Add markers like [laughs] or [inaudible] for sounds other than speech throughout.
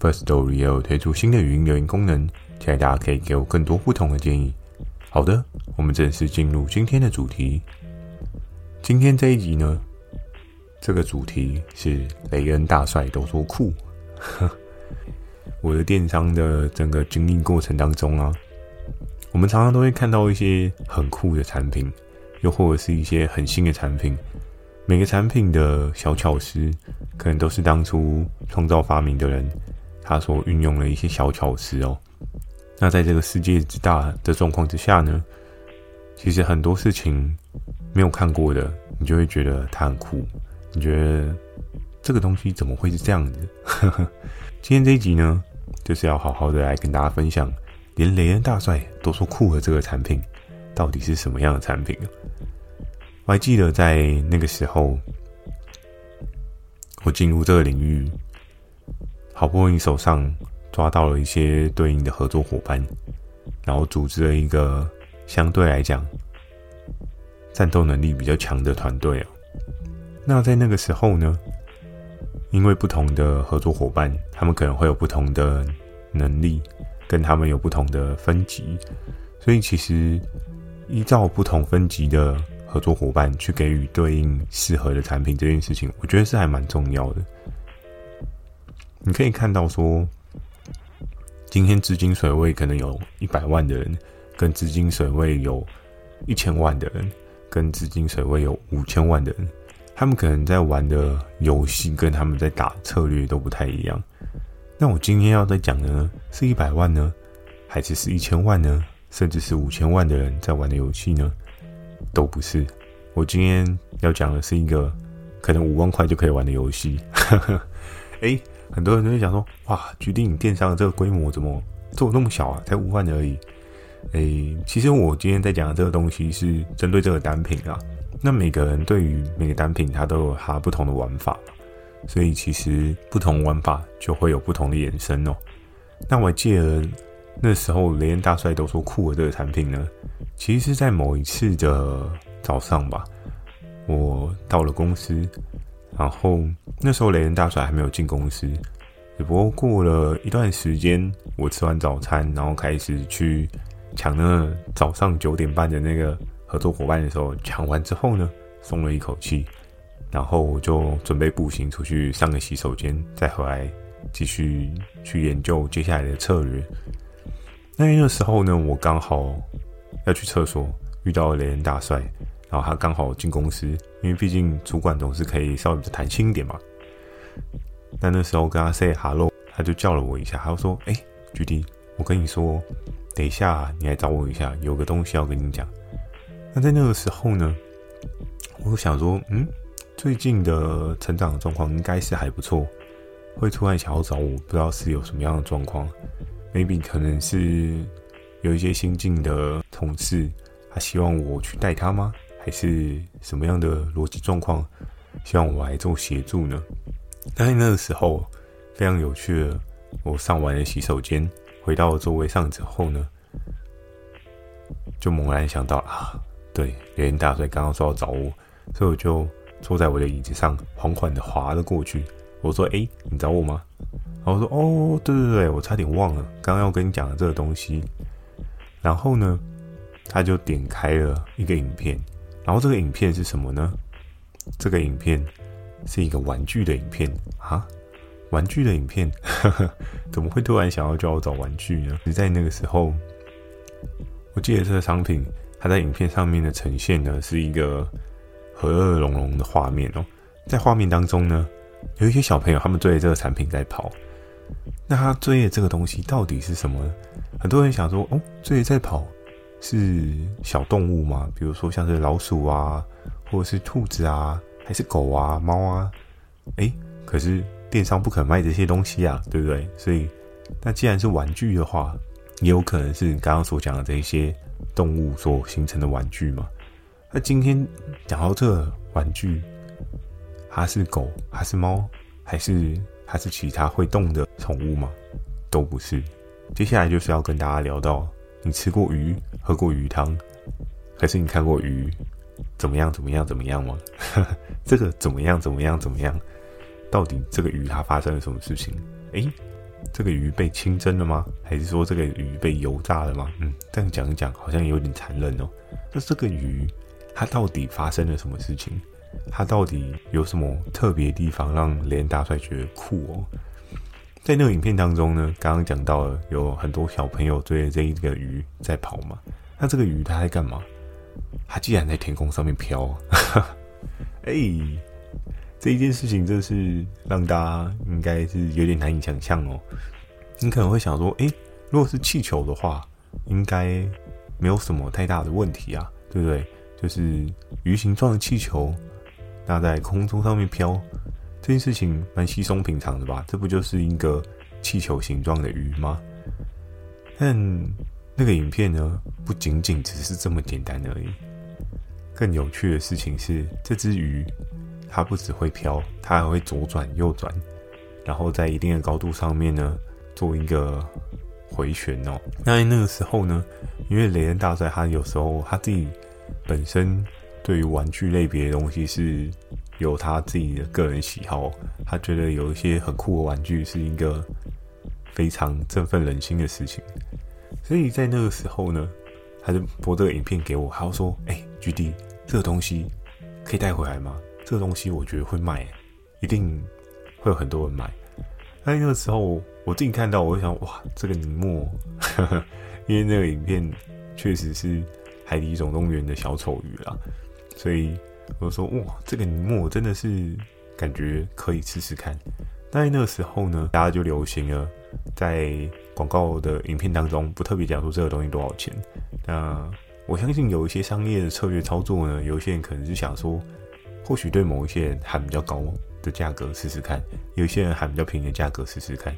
First Story 也有推出新的语音留言功能，期待大家可以给我更多不同的建议。好的，我们正式进入今天的主题。今天这一集呢，这个主题是雷恩大帅都说酷。[laughs] 我的电商的整个经历过程当中啊，我们常常都会看到一些很酷的产品，又或者是一些很新的产品。每个产品的小巧思，可能都是当初创造发明的人。他所运用了一些小巧思哦。那在这个世界之大的状况之下呢，其实很多事情没有看过的，你就会觉得它很酷。你觉得这个东西怎么会是这样子？[laughs] 今天这一集呢，就是要好好的来跟大家分享，连雷恩大帅都说酷的这个产品，到底是什么样的产品？我还记得在那个时候，我进入这个领域。好不容易手上抓到了一些对应的合作伙伴，然后组织了一个相对来讲战斗能力比较强的团队啊。那在那个时候呢，因为不同的合作伙伴，他们可能会有不同的能力，跟他们有不同的分级，所以其实依照不同分级的合作伙伴去给予对应适合的产品这件事情，我觉得是还蛮重要的。你可以看到说，今天资金水位可能有一百万的人，跟资金水位有一千万的人，跟资金水位有五千万的人，他们可能在玩的游戏跟他们在打策略都不太一样。那我今天要在讲的呢，是一百万呢，还是是一千万呢，甚至是五千万的人在玩的游戏呢？都不是。我今天要讲的是一个可能五万块就可以玩的游戏。哎。[laughs] 很多人都会想说：“哇，GD 你电商的这个规模怎么做那么小啊？才五万而已。”诶，其实我今天在讲的这个东西是针对这个单品啊。那每个人对于每个单品，它都有它不同的玩法，所以其实不同玩法就会有不同的衍生哦。那我记得那时候雷恩大帅都说酷的这个产品呢，其实是在某一次的早上吧，我到了公司。然后那时候雷恩大帅还没有进公司，只不过过了一段时间，我吃完早餐，然后开始去抢那早上九点半的那个合作伙伴的时候，抢完之后呢，松了一口气，然后我就准备步行出去上个洗手间，再回来继续去研究接下来的策略。那那个时候呢，我刚好要去厕所，遇到了雷恩大帅。然后他刚好进公司，因为毕竟主管总是可以稍微比较弹性一点嘛。但那时候跟他 say hello，他就叫了我一下，他就说：“哎，GD，我跟你说，等一下你来找我一下，有个东西要跟你讲。”那在那个时候呢，我想说，嗯，最近的成长状况应该是还不错，会突然想要找我，不知道是有什么样的状况，maybe 可能是有一些新进的同事，他希望我去带他吗？还是什么样的逻辑状况？希望我来做协助呢？但是那个时候非常有趣，我上完了洗手间，回到座位上之后呢，就猛然想到啊，对，雷恩大帅刚刚说要找我，所以我就坐在我的椅子上，缓缓的滑了过去。我说：“哎，你找我吗？”然后说：“哦，对对对，我差点忘了，刚刚要跟你讲的这个东西。”然后呢，他就点开了一个影片。然后这个影片是什么呢？这个影片是一个玩具的影片啊，玩具的影片，呵呵，怎么会突然想要叫我找玩具呢？你在那个时候，我记得这个商品，它在影片上面的呈现呢，是一个和乐融融的画面哦。在画面当中呢，有一些小朋友他们追着这个产品在跑。那他追的这个东西到底是什么呢？很多人想说，哦，追着在跑。是小动物吗？比如说像是老鼠啊，或者是兔子啊，还是狗啊、猫啊？诶，可是电商不肯卖这些东西啊，对不对？所以那既然是玩具的话，也有可能是刚刚所讲的这些动物所形成的玩具嘛？那今天讲到这玩具，它是狗还是猫，还是还是其他会动的宠物吗？都不是。接下来就是要跟大家聊到，你吃过鱼，喝过鱼汤，还是你看过鱼怎么样怎么样怎么样吗？[laughs] 这个怎么样怎么样怎么样？到底这个鱼它发生了什么事情？诶，这个鱼被清蒸了吗？还是说这个鱼被油炸了吗？嗯，这样讲一讲好像有点残忍哦。那这个鱼。它到底发生了什么事情？它到底有什么特别地方让连大帅觉得酷哦？在那个影片当中呢，刚刚讲到了有很多小朋友追着这一个鱼在跑嘛。那这个鱼它在干嘛？它竟然在天空上面飘！[laughs] 哎、欸，这一件事情真是让大家应该是有点难以想象哦。你可能会想说，哎、如果是气球的话，应该没有什么太大的问题啊，对不对？就是鱼形状的气球，那在空中上面飘，这件事情蛮稀松平常的吧？这不就是一个气球形状的鱼吗？但那个影片呢，不仅仅只是这么简单而已。更有趣的事情是，这只鱼它不只会飘，它还会左转右转，然后在一定的高度上面呢，做一个回旋哦。那那个时候呢，因为雷恩大帅他有时候他自己。本身对于玩具类别的东西是有他自己的个人喜好，他觉得有一些很酷的玩具是一个非常振奋人心的事情，所以在那个时候呢，他就播这个影片给我，他说：“哎、欸，GD，这个东西可以带回来吗？这个东西我觉得会卖，一定会有很多人买。”在那个时候我自己看到，我就想：“哇，这个尼莫，[laughs] 因为那个影片确实是。”海底总动员的小丑鱼啦，所以我说哇，这个尼莫真的是感觉可以试试看。但那个时候呢，大家就流行了，在广告的影片当中不特别讲说这个东西多少钱。那我相信有一些商业的策略操作呢，有一些人可能是想说，或许对某一些人喊比较高的价格试试看，有一些人喊比较便宜的价格试试看，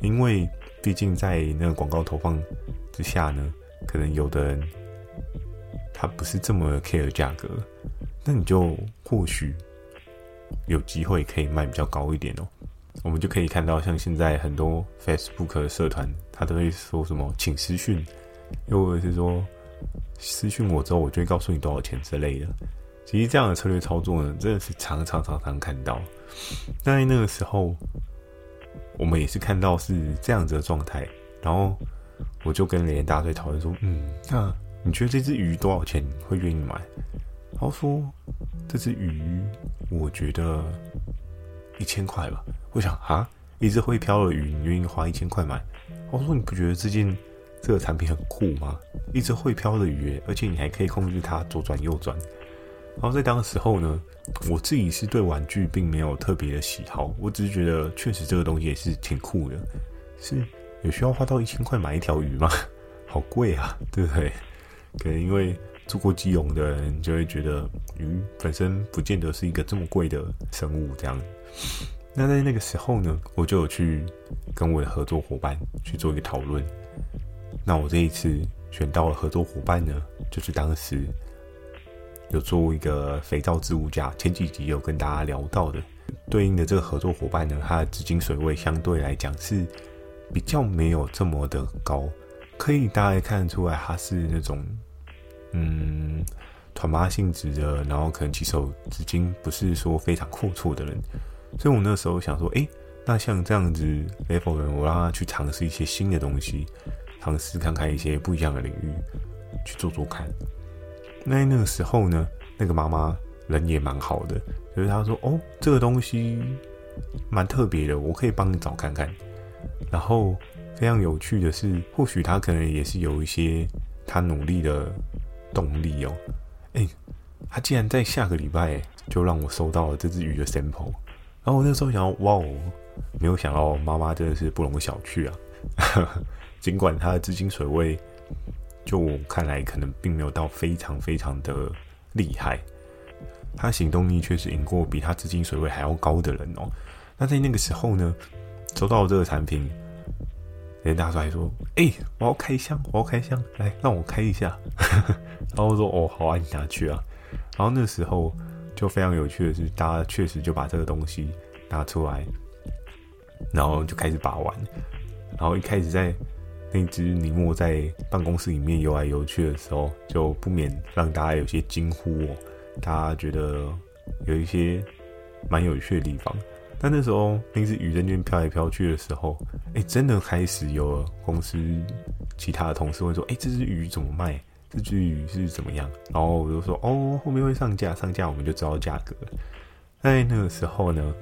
因为毕竟在那个广告投放之下呢，可能有的人。他不是这么 care 价格，那你就或许有机会可以卖比较高一点哦。我们就可以看到，像现在很多 Facebook 社团，他都会说什么请私讯，又或者是说私讯我之后，我就会告诉你多少钱之类的。其实这样的策略操作呢，真的是常常常常看到。那在那个时候，我们也是看到是这样子的状态，然后我就跟雷大帅讨论说，嗯，那。你觉得这只鱼多少钱会愿意买？他说：“这只鱼，我觉得一千块吧。”我想啊，一只会飘的鱼，你愿意花一千块买？我说：“你不觉得这件这个产品很酷吗？一只会飘的鱼，而且你还可以控制它左转右转。”然后在当时候呢，我自己是对玩具并没有特别的喜好，我只是觉得确实这个东西也是挺酷的。是有需要花到一千块买一条鱼吗？[laughs] 好贵啊，对不对？可能因为住过基隆的人就会觉得鱼本身不见得是一个这么贵的生物，这样。那在那个时候呢，我就有去跟我的合作伙伴去做一个讨论。那我这一次选到了合作伙伴呢，就是当时有做一个肥皂置物架，前几集有跟大家聊到的，对应的这个合作伙伴呢，它的资金水位相对来讲是比较没有这么的高。可以大概看得出来，他是那种，嗯，团妈性质的，然后可能起手资金不是说非常阔绰的人，所以我那时候想说，诶，那像这样子 level 人，我让他去尝试一些新的东西，尝试看看一些不一样的领域，去做做看。那那个时候呢，那个妈妈人也蛮好的，就是她说，哦，这个东西蛮特别的，我可以帮你找看看，然后。非常有趣的是，或许他可能也是有一些他努力的动力哦。哎，他竟然在下个礼拜就让我收到了这只鱼的 sample，然后我那时候想，哇哦，没有想到妈妈真的是不容小觑啊。[laughs] 尽管他的资金水位，就我看来可能并没有到非常非常的厉害，他行动力确实赢过比他资金水位还要高的人哦。那在那个时候呢，收到这个产品。连大帅说：“哎、我要开箱，我要开箱，来让我开一下。”然后我说：“哦，好啊，你拿去啊。”然后那时候就非常有趣的是，大家确实就把这个东西拿出来，然后就开始把玩。然后一开始在那只尼莫在办公室里面游来游去的时候，就不免让大家有些惊呼哦。大家觉得有一些蛮有趣的地方。但那时候那只鱼在那边飘来飘去的时候，哎，真的开始有公司其他的同事会说：“哎，这只鱼怎么卖？这只鱼是怎么样？”然后我就说：“哦，后面会上架，上架我们就知道价格。”在那个时候呢，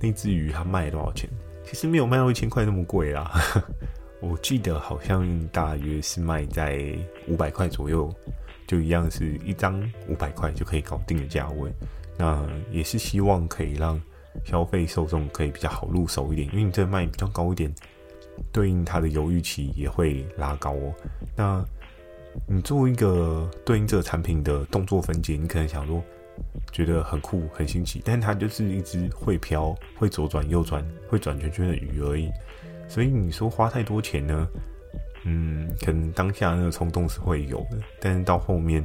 那只鱼它卖多少钱？其实没有卖到一千块那么贵啦，[laughs] 我记得好像大约是卖在五百块左右，就一样是一张五百块就可以搞定的价位。那也是希望可以让消费受众可以比较好入手一点，因为你这卖比较高一点，对应它的犹豫期也会拉高哦。那你做一个对应这个产品的动作分解，你可能想说。觉得很酷很新奇，但它就是一只会飘、会左转右转、会转圈圈的鱼而已。所以你说花太多钱呢？嗯，可能当下那个冲动是会有的，但是到后面，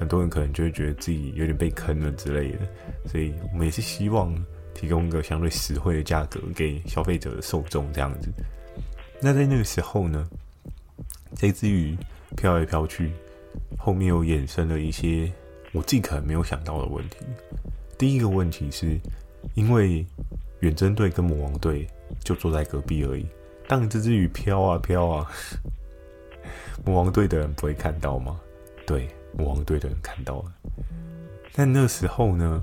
很多人可能就会觉得自己有点被坑了之类的。所以我们也是希望提供一个相对实惠的价格给消费者的受众这样子。那在那个时候呢，这只鱼飘来飘去，后面又衍生了一些。我自己可能没有想到的问题，第一个问题是，因为远征队跟魔王队就坐在隔壁而已。当这只鱼飘啊飘啊，[laughs] 魔王队的人不会看到吗？对，魔王队的人看到了。但那时候呢，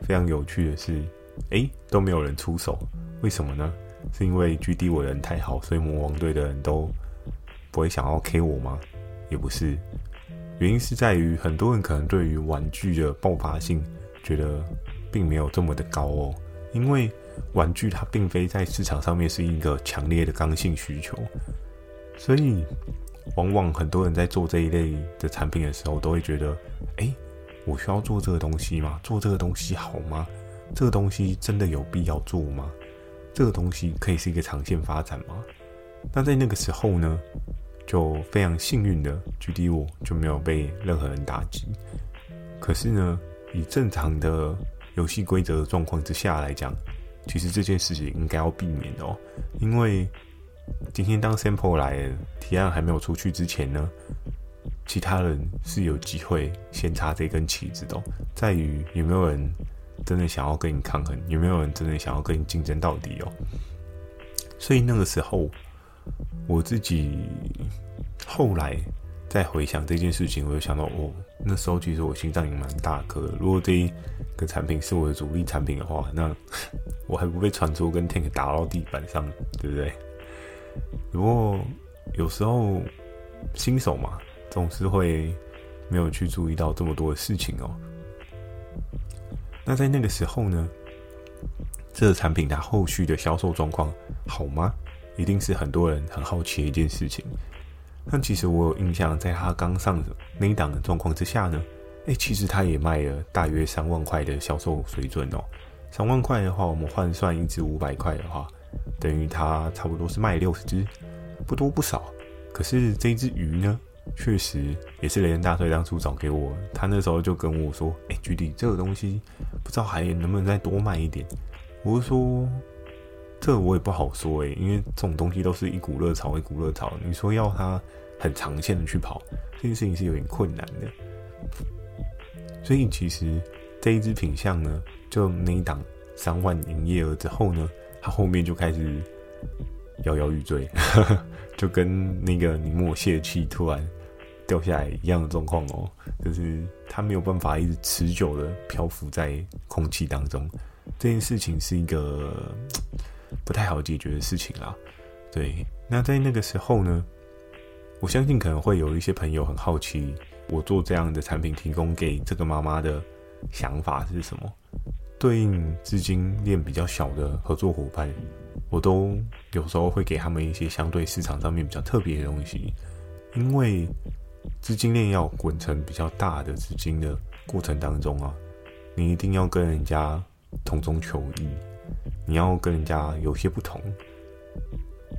非常有趣的是，哎，都没有人出手，为什么呢？是因为 GD 我人太好，所以魔王队的人都不会想要 K 我吗？也不是。原因是在于很多人可能对于玩具的爆发性觉得并没有这么的高哦，因为玩具它并非在市场上面是一个强烈的刚性需求，所以往往很多人在做这一类的产品的时候，都会觉得：哎，我需要做这个东西吗？做这个东西好吗？这个东西真的有必要做吗？这个东西可以是一个长线发展吗？那在那个时候呢？就非常幸运的，GD 我就没有被任何人打击。可是呢，以正常的游戏规则状况之下来讲，其实这件事情应该要避免的哦。因为今天当 sample 来了提案还没有出去之前呢，其他人是有机会先插这根旗子的。在于有没有人真的想要跟你抗衡，有没有人真的想要跟你竞争到底哦。所以那个时候。我自己后来再回想这件事情，我就想到，哦，那时候其实我心脏也蛮大颗的。如果这一个产品是我的主力产品的话，那 [laughs] 我还不被传出跟 Tank 打到地板上，对不对？不过有时候新手嘛，总是会没有去注意到这么多的事情哦。那在那个时候呢，这个产品它后续的销售状况好吗？一定是很多人很好奇的一件事情。但其实我有印象，在他刚上那一档的状况之下呢，哎，其实他也卖了大约三万块的销售水准哦。三万块的话，我们换算一只五百块的话，等于他差不多是卖六十只，不多不少。可是这只鱼呢，确实也是雷人大帅当初找给我，他那时候就跟我说：“哎，GD 这个东西不知道还能不能再多卖一点。”我就说。这我也不好说诶，因为这种东西都是一股热潮，一股热潮。你说要它很长线的去跑，这件事情是有点困难的。所以其实这一支品相呢，就那一档三万营业额之后呢，它后面就开始摇摇欲坠，[laughs] 就跟那个尼莫泄气突然掉下来一样的状况哦，就是它没有办法一直持久的漂浮在空气当中。这件事情是一个。不太好解决的事情啦，对。那在那个时候呢，我相信可能会有一些朋友很好奇，我做这样的产品提供给这个妈妈的想法是什么？对应资金链比较小的合作伙伴，我都有时候会给他们一些相对市场上面比较特别的东西，因为资金链要滚成比较大的资金的过程当中啊，你一定要跟人家同中求异。你要跟人家有些不同，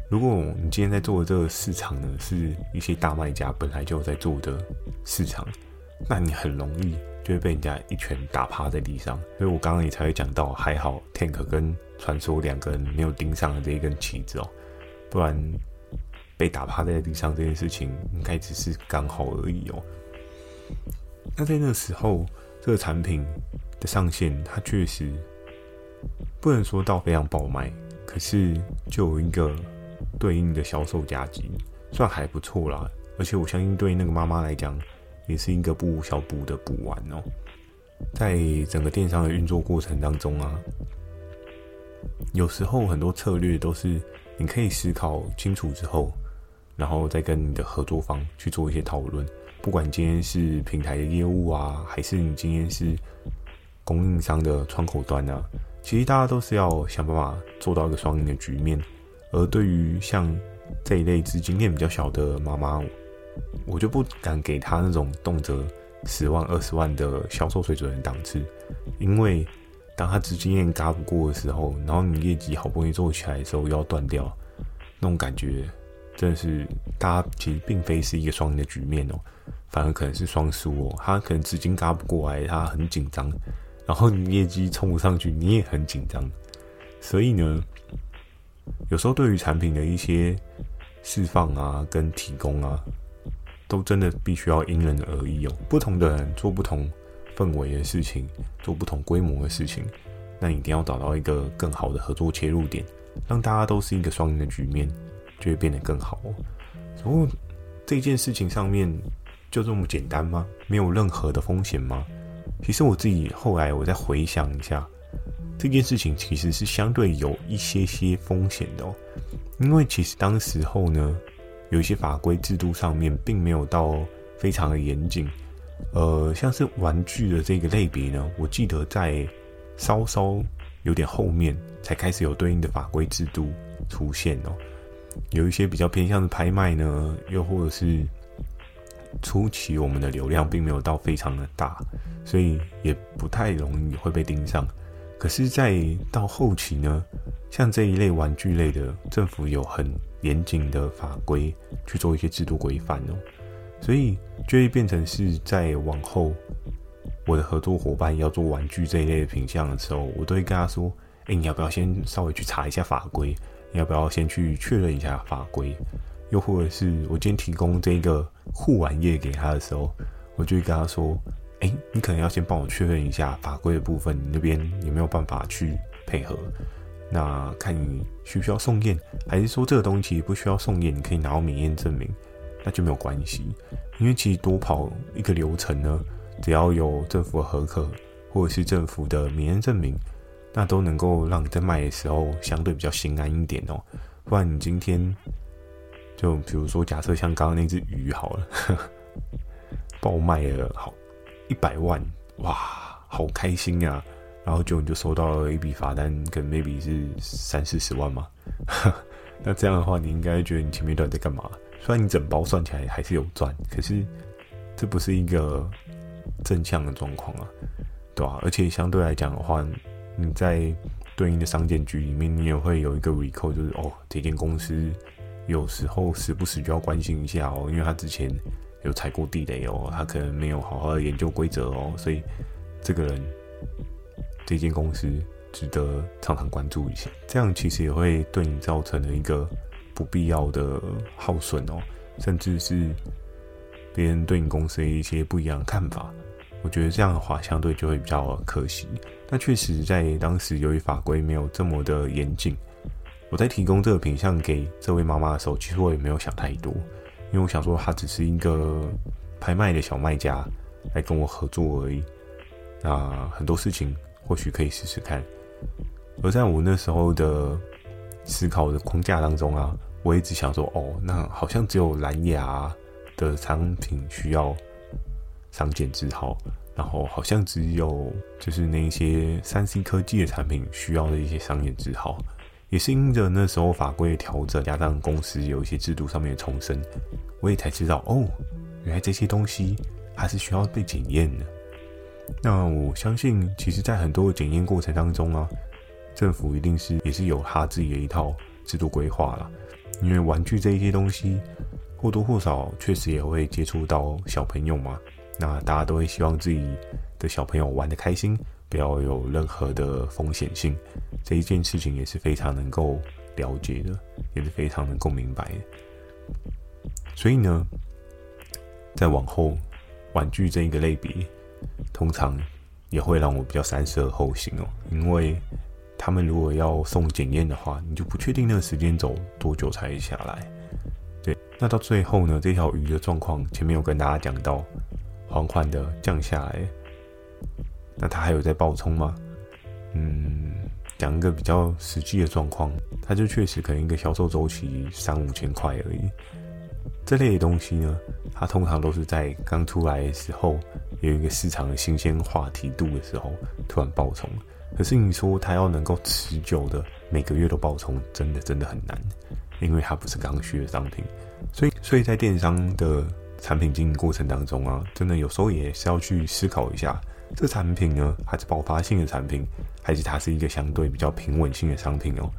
如果你今天在做的这个市场呢，是一些大卖家本来就在做的市场，那你很容易就会被人家一拳打趴在地上。所以我刚刚也才会讲到，还好 Tank 跟传说两个人没有盯上了这一根旗子哦，不然被打趴在地上这件事情应该只是刚好而已哦。那在那个时候，这个产品的上线，它确实不能说到非常爆卖，可是就有一个对应的销售价值，算还不错啦。而且我相信，对那个妈妈来讲，也是一个不小补的补完哦。在整个电商的运作过程当中啊，有时候很多策略都是你可以思考清楚之后，然后再跟你的合作方去做一些讨论。不管今天是平台的业务啊，还是你今天是供应商的窗口端啊，其实大家都是要想办法做到一个双赢的局面。而对于像这一类资金链比较小的妈妈，我就不敢给她那种动辄十万、二十万的销售水准的档次，因为当她资金链嘎不过的时候，然后你业绩好不容易做起来的时候又要断掉，那种感觉。真的是，大家其实并非是一个双赢的局面哦，反而可能是双输哦。他可能资金嘎不过来，他很紧张，然后你业绩冲不上去，你也很紧张。所以呢，有时候对于产品的一些释放啊、跟提供啊，都真的必须要因人而异哦。不同的人做不同氛围的事情，做不同规模的事情，那一定要找到一个更好的合作切入点，让大家都是一个双赢的局面。就会变得更好哦。然后这件事情上面就这么简单吗？没有任何的风险吗？其实我自己后来我再回想一下，这件事情其实是相对有一些些风险的哦。因为其实当时候呢，有一些法规制度上面并没有到非常的严谨。呃，像是玩具的这个类别呢，我记得在稍稍有点后面才开始有对应的法规制度出现哦。有一些比较偏向的拍卖呢，又或者是初期我们的流量并没有到非常的大，所以也不太容易会被盯上。可是，在到后期呢，像这一类玩具类的，政府有很严谨的法规去做一些制度规范哦，所以就会变成是在往后我的合作伙伴要做玩具这一类的品项的时候，我都会跟他说：“哎，你要不要先稍微去查一下法规？”你要不要先去确认一下法规？又或者是我今天提供这个护腕页给他的时候，我就会跟他说：“哎，你可能要先帮我确认一下法规的部分，你那边有没有办法去配合？那看你需不需要送验，还是说这个东西不需要送验，你可以拿到免验证明，那就没有关系。因为其实多跑一个流程呢，只要有政府的核可或者是政府的免验证明。”那都能够让你在卖的时候相对比较心安一点哦，不然你今天就比如说假设像刚刚那只鱼好了，呵 [laughs] 呵爆卖了好一百万，哇，好开心呀，啊！然后就你就收到了一笔罚单，可能 maybe 是三四十万嘛，[laughs] 那这样的话你应该觉得你前面到底在干嘛？虽然你整包算起来还是有赚，可是这不是一个正向的状况啊，对吧，啊？而且相对来讲的话。你在对应的商检局里面，你也会有一个 recall，就是哦，这间公司有时候时不时就要关心一下哦，因为他之前有踩过地雷哦，他可能没有好好的研究规则哦，所以这个人这间公司值得常常关注一下。这样其实也会对你造成了一个不必要的耗损哦，甚至是别人对你公司的一些不一样的看法。我觉得这样的话，相对就会比较可惜。那确实，在当时由于法规没有这么的严谨，我在提供这个品相给这位妈妈的时候，其实我也没有想太多，因为我想说，她只是一个拍卖的小卖家来跟我合作而已。那很多事情或许可以试试看。而在我那时候的思考的框架当中啊，我一直想说，哦，那好像只有蓝牙的产品需要。商检字号，然后好像只有就是那些三 C 科技的产品需要的一些商业字号，也是因着那时候法规的调整，加上公司有一些制度上面的重申，我也才知道哦，原来这些东西还是需要被检验的。那我相信，其实，在很多的检验过程当中啊，政府一定是也是有他自己的一套制度规划啦。因为玩具这一些东西或多或少确实也会接触到小朋友嘛。那大家都会希望自己的小朋友玩得开心，不要有任何的风险性。这一件事情也是非常能够了解的，也是非常能够明白。所以呢，在往后玩具这一个类别，通常也会让我比较三思而后行哦，因为他们如果要送检验的话，你就不确定那个时间走多久才下来。对，那到最后呢，这条鱼的状况前面有跟大家讲到。缓缓的降下来，那它还有在暴冲吗？嗯，讲一个比较实际的状况，它就确实可能一个销售周期三五千块而已。这类的东西呢，它通常都是在刚出来的时候，有一个市场的新鲜话题度的时候突然暴冲。可是你说它要能够持久的每个月都暴冲，真的真的很难，因为它不是刚需的商品，所以所以在电商的。产品经营过程当中啊，真的有时候也是要去思考一下，这产品呢，还是爆发性的产品，还是它是一个相对比较平稳性的商品哦。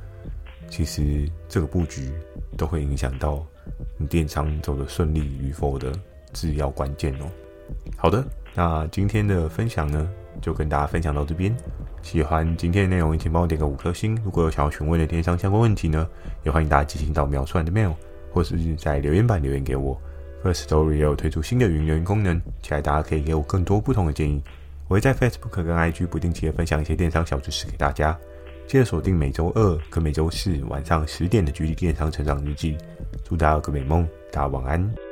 其实这个布局都会影响到你电商走的顺利与否的次要关键哦。好的，那今天的分享呢，就跟大家分享到这边。喜欢今天的内容，请帮我点个五颗星。如果有想要询问的电商相关问题呢，也欢迎大家寄信到描述栏的 mail，或是在留言板留言给我。First Story 也有推出新的语音留言功能，期待大家可以给我更多不同的建议。我会在 Facebook 跟 IG 不定期的分享一些电商小知识给大家。记得锁定每周二跟每周四晚上十点的《GD 电商成长日记》。祝大家有个美梦，大家晚安。